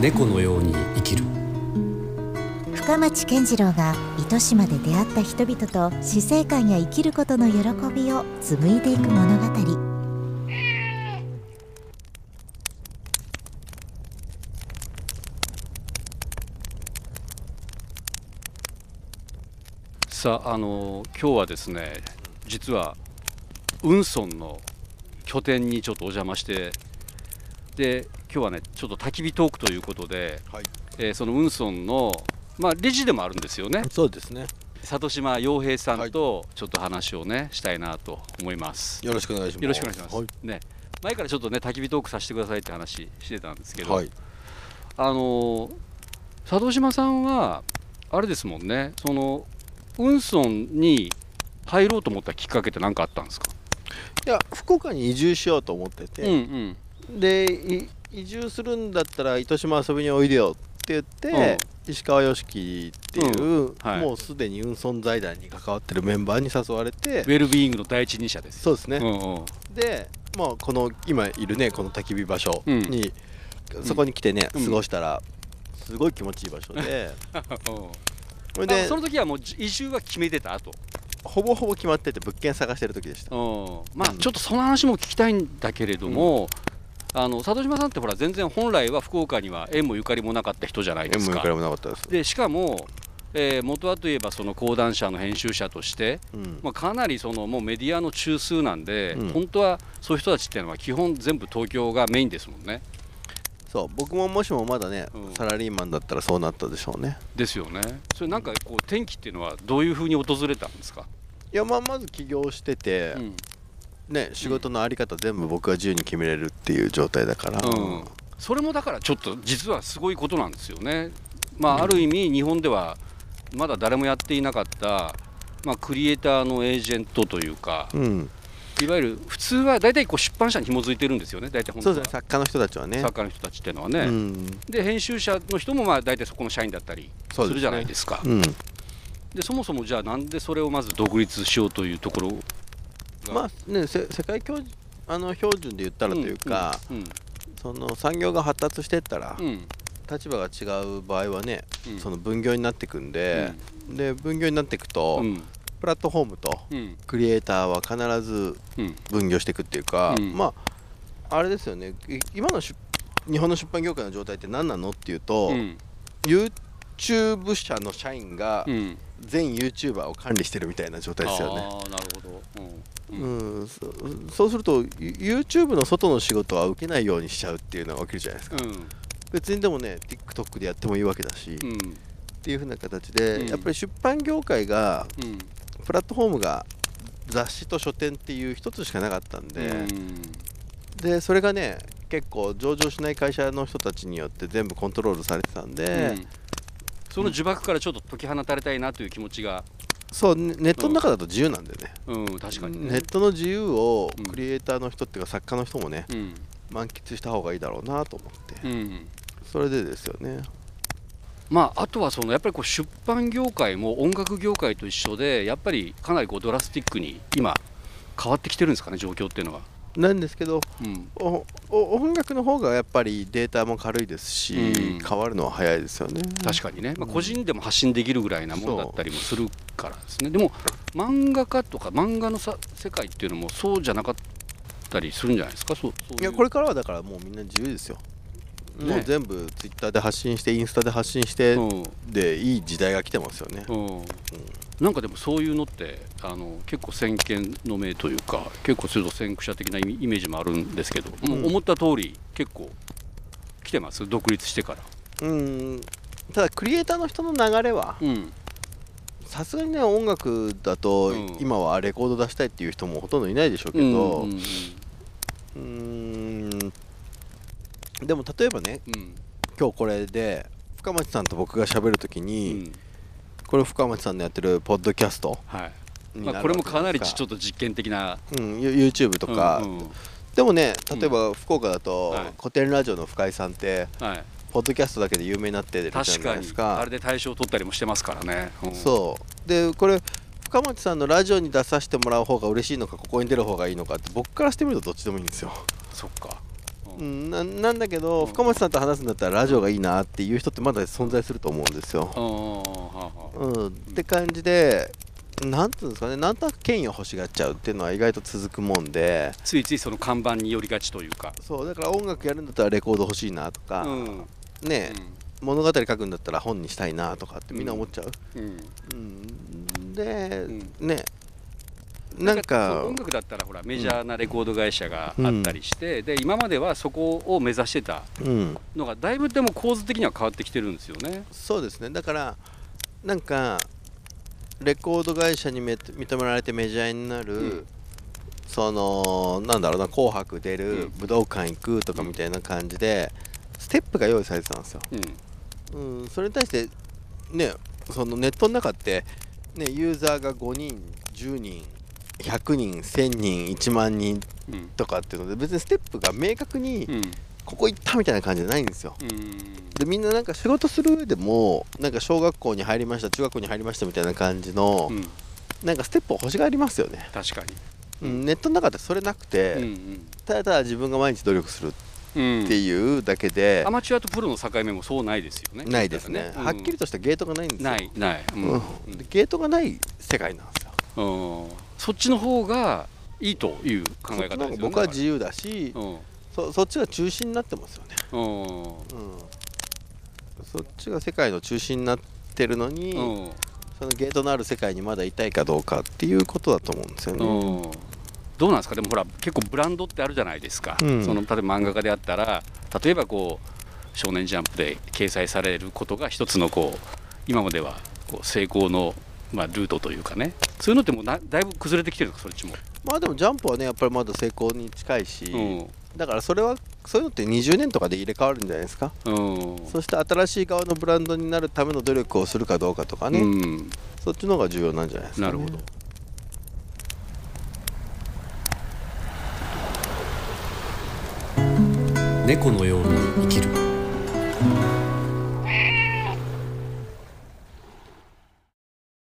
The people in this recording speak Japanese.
猫のように生きる。深町健次郎が糸島で出会った人々と死生観や生きることの喜びを紡いでいく物語。さああの今日はですね実は雲村の拠点にちょっとお邪魔してで今日はねちょっと焚き火トークということで、はい。えーその雲村のまあ理事でもあるんですよね。そうですね。里島洋平さんとちょっと話をねしたいなと思います。よろしくお願いします。よろしくお願いします、はい。ね。前からちょっとね焚き火トークさせてくださいって話してたんですけど、はい。あの佐渡島さんはあれですもんね。その雲村に入ろうと思ったきっかけって何かあったんですか、いや福岡に移住しようと思ってうんて、うん。でい移住するんだったら糸島遊びにおいでよって言って、石川良樹っていう、うん。はい。もうすでに運村財団に関わってるメンバーに誘われて。ウェルビーイングの第一人者です。そうですね、うんうん。で、まあ、この今いるねこの焚き火場所うん。に、そこに来てね、うん。過ごしたらすごい気持ちいい場所で。それあでその時はもう移住は決めてた後ほぼほぼ決まってて物件探してる時でした。うん。まあうん。ちょっとその話も聞きたいんだけれども、あの佐渡島さんってほら全然本来は福岡には縁もゆかりもなかった人じゃないですか。かりもなかったです。でしかも、えー元はといえばその講談社の編集者として、うん。まあ、かなりそのもうメディアの中枢なんで、うん。本当はそういう人たちっていうのは基本全部東京がメインですもんねそう僕ももしもまだね、うん。サラリーマンだったらそうなったでしょうね。ですよね。それなんかこう天気っていうのはどういうふうに訪れたんですか、いやまあまず起業してて、うん。ね仕事のあり方全部僕が自由に決めれるっていう状態だから、うん。それもだからちょっと実はすごいことなんですよね。まあ、ある意味日本ではまだ誰もやっていなかった、まあ、クリエイターのエージェントというかうんいわゆる普通は大体こう出版社に紐づいてるんですよね大体本当作家の人たちはね。作家の人たちっていうのはね。うん。で編集者の人もまあ大体そこの社員だったりするじゃないですか。うん。でそもそもじゃあなんでそれをまず独立しようというところが？まあねせ世界標あの標準で言ったらというか、うんその産業が発達していったら、立場が違う場合はね、うん。その分業になっていくんで、で分業になっていくと、うんプラットフォームとうん。クリエイターは必ずうん。分業していくっていうか、うん。まああれですよね。い今の出日本の出版業界の状態って何なのっていうと、うん。YouTube 社の社員がうん。全 YouTuber を管理してるみたいな状態ですよね。なるほど。うん。うん、そそうすると YouTube の外の仕事は受けないようにしちゃうっていうのが起きるじゃないですか、うん。別にでもね TikTok でやってもいいわけだし、っうん。ていう風な形で、うん。やっぱり出版業界がうんプラットフォームが雑誌と書店っていう一つしかなかったんで、うん。でそれがね結構上場しない会社の人たちによって全部コントロールされてたんで、うん。その呪縛からちょっと解き放たれたいなという気持ちが、そうねネットの中だと自由なんでね、うん、確かにね。ネットの自由をうんクリエイターの人っていうか作家の人もねうん。満喫した方がいいだろうなと思って、うん。それでですよねまあ、あとはそのやっぱりこう出版業界も音楽業界と一緒でやっぱりかなりこうドラスティックに今変わってきてるんですかね状況っていうのは、なんですけどうん。音楽の方がやっぱりデータも軽いですし、うん。変わるのは早いですよね。確かにね、まあ、個人でも発信できるぐらいなものだったりもするからですね。でも漫画家とか漫画のさ世界っていうのもそうじゃなかったりするんじゃないですか？そうそういやこれからはだからもうみんな自由ですよ、ねもう全部ツイッターで発信してインスタで発信してうん。でいい時代が来てますよね、うん。なんかでもそういうのってあの結構先見の明というか結構すると先駆者的なイメージもあるんですけど、もう思った通り結構来てます？独立してから。うん。ただクリエイターの人の流れはうん。さすがにね音楽だとうん。今はレコード出したいっていう人もほとんどいないでしょうけうんどうんでも例えばねうん。今日これで深町さんと僕が喋るときうに、ん。これ深町さんのやってるポッドキャストはい。まあ、これもかなりちょっと実験的なうん、ユ YouTube とか、うんうんでもね例えば福岡だと、はい。古典ラジオの深井さんってはい、ポッドキャストだけで有名になってるじゃないですか。あれで大賞を取ったりもしてますからね、うん。そう。でこれ深町さんのラジオに出させてもらう方が嬉しいのかここに出る方がいいのかって僕からしてみるとどっちでもいいんですよ。そっかううんん、ななんだけど、うん。深町さんと話すんだったらラジオがいいなっていう人ってまだ存在すると思うんですよ。うん、って感じでなんていうんですかねなんとなく権威を欲しがっちゃうっていうのは意外と続くもんで。ついついその看板に寄りがちというか。そうだから音楽やるんだったらレコード欲しいなとか、うん。ね物語書くんだったら本にしたいなとかってみんな思っちゃう？うん。うん、で、うん。ねなんか音楽だったらほらメジャーなレコード会社があったりして、で今まではそこを目指してたうん、のがだいぶでも構図的には変わってきてるんですよね。そうですね。だからなんかレコード会社にめ認められてメジャーになる、うん。そのなんだろうな「紅白」出る、うん。武道館行くとかみたいな感じでステップが用意されてたんですよ。うん。うん、それに対してねそのネットの中って、ね、ユーザーが5人10人100人1000人1万人うん。とかっていうので別にステップが明確にうん。ここ行ったみたいな感じじゃないんですよ。うん。でみんななんか仕事する上でもなんか小学校に入りました中学校に入りましたみたいな感じの、うん。なんかステップを欲しがりますよね、確かに。うん、ネットの中でそれなくて、うんただただ自分が毎日努力するうんっていうだけでア、マチュアとプロの境目もそうないですよね。ないですね、うん。はっきりとしたゲートがないんですよ。ないない。ううん。ゲートがない世界なんですよ。うんそっちの方がいいという考え方ですよね。僕は自由だし、うん。そそっちが中心になってますよね、うんうん、そっちが世界の中心になってるのに、うん。そのゲートのある世界にまだいたいかどうかっていうことだと思うんですよね。うん。どうなんですか？でもほら結構ブランドってあるじゃないですか、うん。その例えば漫画家であったら例えばこう「少年ジャンプ」で掲載されることが一つのこう今まではこう成功の、まあ、ルートというかねそういうのってもうなだいぶ崩れてきてるんですかそっちも、まあでもジャンプはねやっぱりまだ成功に近いし、うん。だからそれはそういうのって20年とかで入れ替わるんじゃないですか、うん。そして新しい側のブランドになるための努力をするかどうかとかね、うん、そっちの方が重要なんじゃないですか、ね、なるほど。猫のように生きる